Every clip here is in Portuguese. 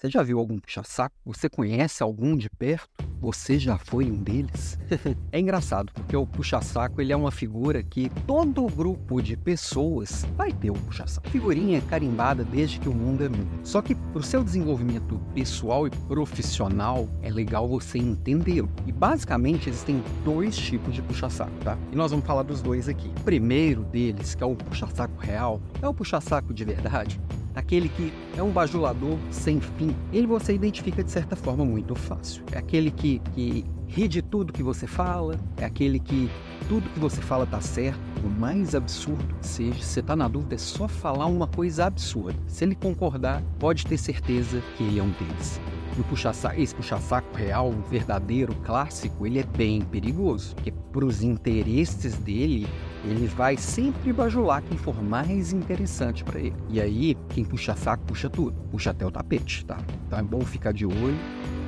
Você já viu algum puxa-saco? Você conhece algum de perto? Você já foi um deles? é engraçado, porque o puxa-saco ele é uma figura que todo grupo de pessoas vai ter um puxa-saco. Figurinha carimbada desde que o mundo é mundo. Só que para o seu desenvolvimento pessoal e profissional, é legal você entendê-lo. E basicamente existem dois tipos de puxa-saco, tá? E nós vamos falar dos dois aqui. O primeiro deles, que é o puxa-saco real, é o puxa-saco de verdade aquele que é um bajulador sem fim, ele você identifica de certa forma muito fácil. É aquele que, que ri de tudo que você fala, é aquele que tudo que você fala tá certo, o mais absurdo que seja, se você tá na dúvida, é só falar uma coisa absurda. Se ele concordar, pode ter certeza que ele é um deles. E o puxa esse puxa-saco real, verdadeiro, clássico, ele é bem perigoso, porque para os interesses dele, ele vai sempre bajular quem for mais interessante para ele. E aí, quem puxa saco, puxa tudo. Puxa até o tapete, tá? Então é bom ficar de olho.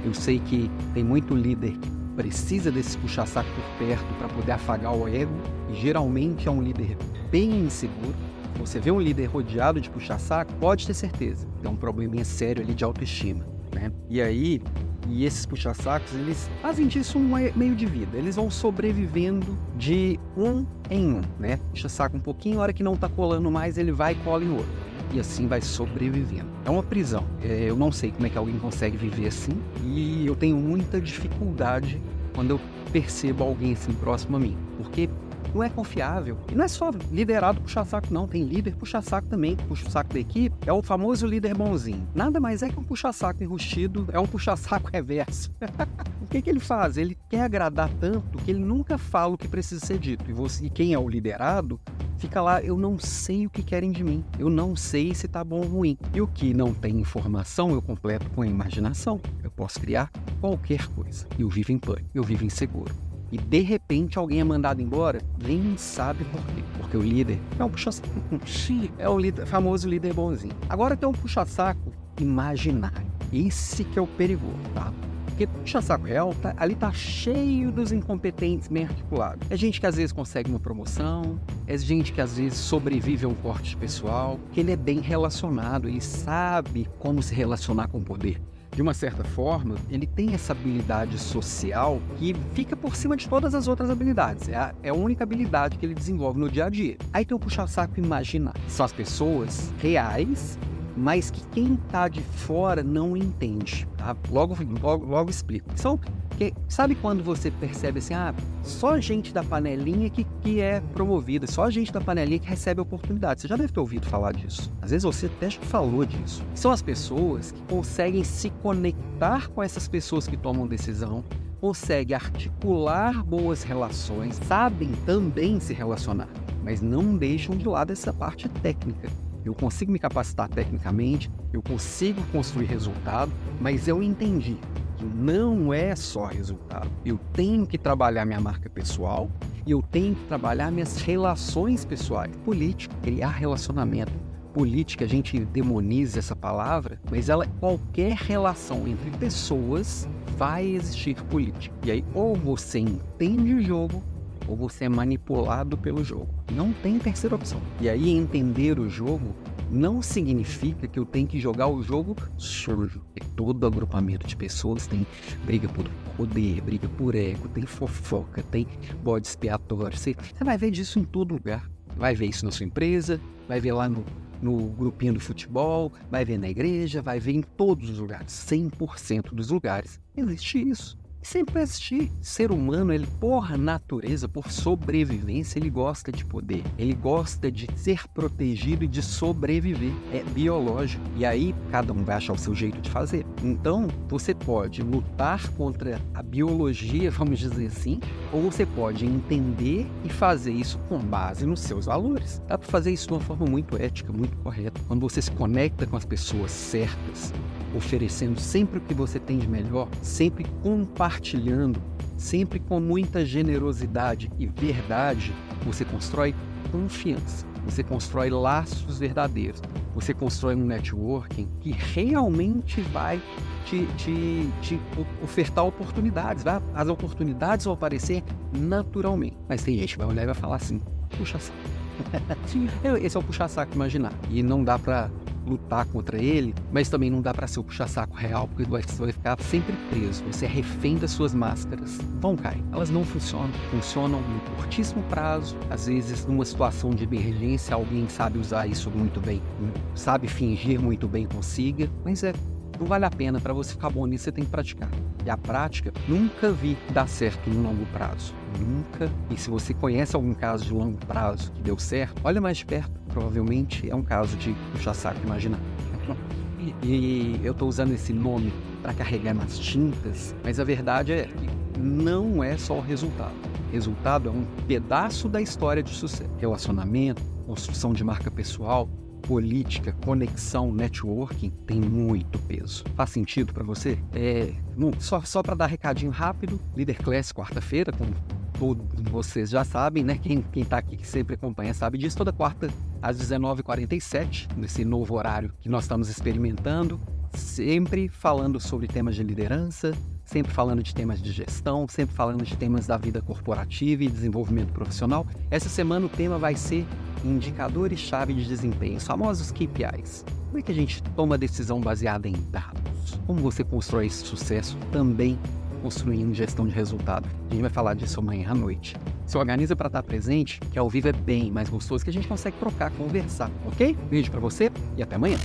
Eu sei que tem muito líder que precisa desse puxa-saco por perto para poder afagar o ego. E geralmente é um líder bem inseguro. Você vê um líder rodeado de puxa-saco, pode ter certeza. Tem um probleminha sério ali de autoestima. Né? E aí, e esses puxa-sacos, eles fazem disso um meio de vida. Eles vão sobrevivendo de um em um, né? Puxa-saco um pouquinho, a hora que não tá colando mais, ele vai e cola em outro. E assim vai sobrevivendo. É uma prisão. É, eu não sei como é que alguém consegue viver assim. E eu tenho muita dificuldade quando eu percebo alguém assim próximo a mim. Porque não é confiável. E não é só liderado puxa-saco, não. Tem líder puxa-saco também, puxa-saco da equipe. É o famoso líder bonzinho. Nada mais é que um puxa-saco enrustido, é um puxa-saco reverso. o que, que ele faz? Ele quer agradar tanto que ele nunca fala o que precisa ser dito. E, você, e quem é o liderado fica lá, eu não sei o que querem de mim, eu não sei se tá bom ou ruim. E o que não tem informação, eu completo com a imaginação. Eu posso criar qualquer coisa. Eu vivo em pânico, eu vivo inseguro e de repente alguém é mandado embora, nem sabe por quê. Porque o líder é um puxa-saco. é o líder, famoso líder bonzinho. Agora tem um puxa-saco imaginário. Esse que é o perigoso, tá? Porque puxa-saco real, tá, ali tá cheio dos incompetentes bem articulados. É gente que às vezes consegue uma promoção, é gente que às vezes sobrevive a um corte pessoal, que ele é bem relacionado, ele sabe como se relacionar com o poder de uma certa forma, ele tem essa habilidade social que fica por cima de todas as outras habilidades. É a, é a única habilidade que ele desenvolve no dia a dia. Aí tem o puxa-saco imaginar. São as pessoas reais mas que quem está de fora não entende. Tá? Logo, logo, logo explico. São porque sabe quando você percebe assim, ah, só gente da panelinha que, que é promovida, só gente da panelinha que recebe oportunidade. Você já deve ter ouvido falar disso. Às vezes você até já falou disso. São as pessoas que conseguem se conectar com essas pessoas que tomam decisão, conseguem articular boas relações, sabem também se relacionar, mas não deixam de lado essa parte técnica. Eu consigo me capacitar tecnicamente, eu consigo construir resultado, mas eu entendi não é só resultado. Eu tenho que trabalhar minha marca pessoal e eu tenho que trabalhar minhas relações pessoais. Política, criar relacionamento. Política, a gente demoniza essa palavra, mas ela qualquer relação entre pessoas vai existir política. E aí, ou você entende o jogo, ou você é manipulado pelo jogo. Não tem terceira opção. E aí, entender o jogo não significa que eu tenho que jogar o jogo sujo. Todo agrupamento de pessoas tem briga por poder, briga por ego, tem fofoca, tem bode expiatório. Você, vai ver disso em todo lugar. Vai ver isso na sua empresa, vai ver lá no, no grupinho do futebol, vai ver na igreja, vai ver em todos os lugares. 100% dos lugares existe isso sempre vai existir. Ser humano, ele por natureza, por sobrevivência, ele gosta de poder. Ele gosta de ser protegido e de sobreviver. É biológico. E aí cada um vai achar o seu jeito de fazer. Então, você pode lutar contra a biologia, vamos dizer assim, ou você pode entender e fazer isso com base nos seus valores. Dá para fazer isso de uma forma muito ética, muito correta. Quando você se conecta com as pessoas certas, oferecendo sempre o que você tem de melhor, sempre compartilhando, sempre com muita generosidade e verdade, você constrói confiança, você constrói laços verdadeiros, você constrói um networking que realmente vai te, te, te ofertar oportunidades. Vai? As oportunidades vão aparecer naturalmente. Mas tem gente que vai olhar e vai falar assim: puxa, Esse é o puxa-saco imaginar. E não dá para lutar contra ele, mas também não dá para ser o puxa-saco real, porque você vai ficar sempre preso. Você é refém das suas máscaras. Vão cair. Elas não funcionam. Funcionam no curtíssimo prazo. Às vezes, numa situação de emergência, alguém sabe usar isso muito bem, sabe fingir muito bem consiga, mas é não vale a pena. Para você ficar bom nisso, você tem que praticar. E a prática, nunca vi dar certo no longo prazo. Nunca. E se você conhece algum caso de longo prazo que deu certo, olha mais de perto. Provavelmente é um caso de puxa-saco imaginar. E eu estou usando esse nome para carregar nas tintas, mas a verdade é que não é só o resultado. Resultado é um pedaço da história de sucesso. Relacionamento, construção de marca pessoal, política, conexão, networking tem muito peso. Faz sentido para você? É, só só para dar recadinho rápido, Líder Class quarta-feira, como todos vocês já sabem, né? Quem, quem tá aqui que sempre acompanha sabe disso, toda quarta às 19h47, nesse novo horário que nós estamos experimentando, sempre falando sobre temas de liderança, sempre falando de temas de gestão, sempre falando de temas da vida corporativa e desenvolvimento profissional. Essa semana o tema vai ser indicadores-chave de desempenho, os famosos KPIs. Como é que a gente toma decisão baseada em dados? Como você constrói esse sucesso também construindo gestão de resultado? A gente vai falar disso amanhã à noite. Se organiza para estar presente, que ao vivo é bem mais gostoso, que a gente consegue trocar, conversar, ok? Beijo para você e até amanhã.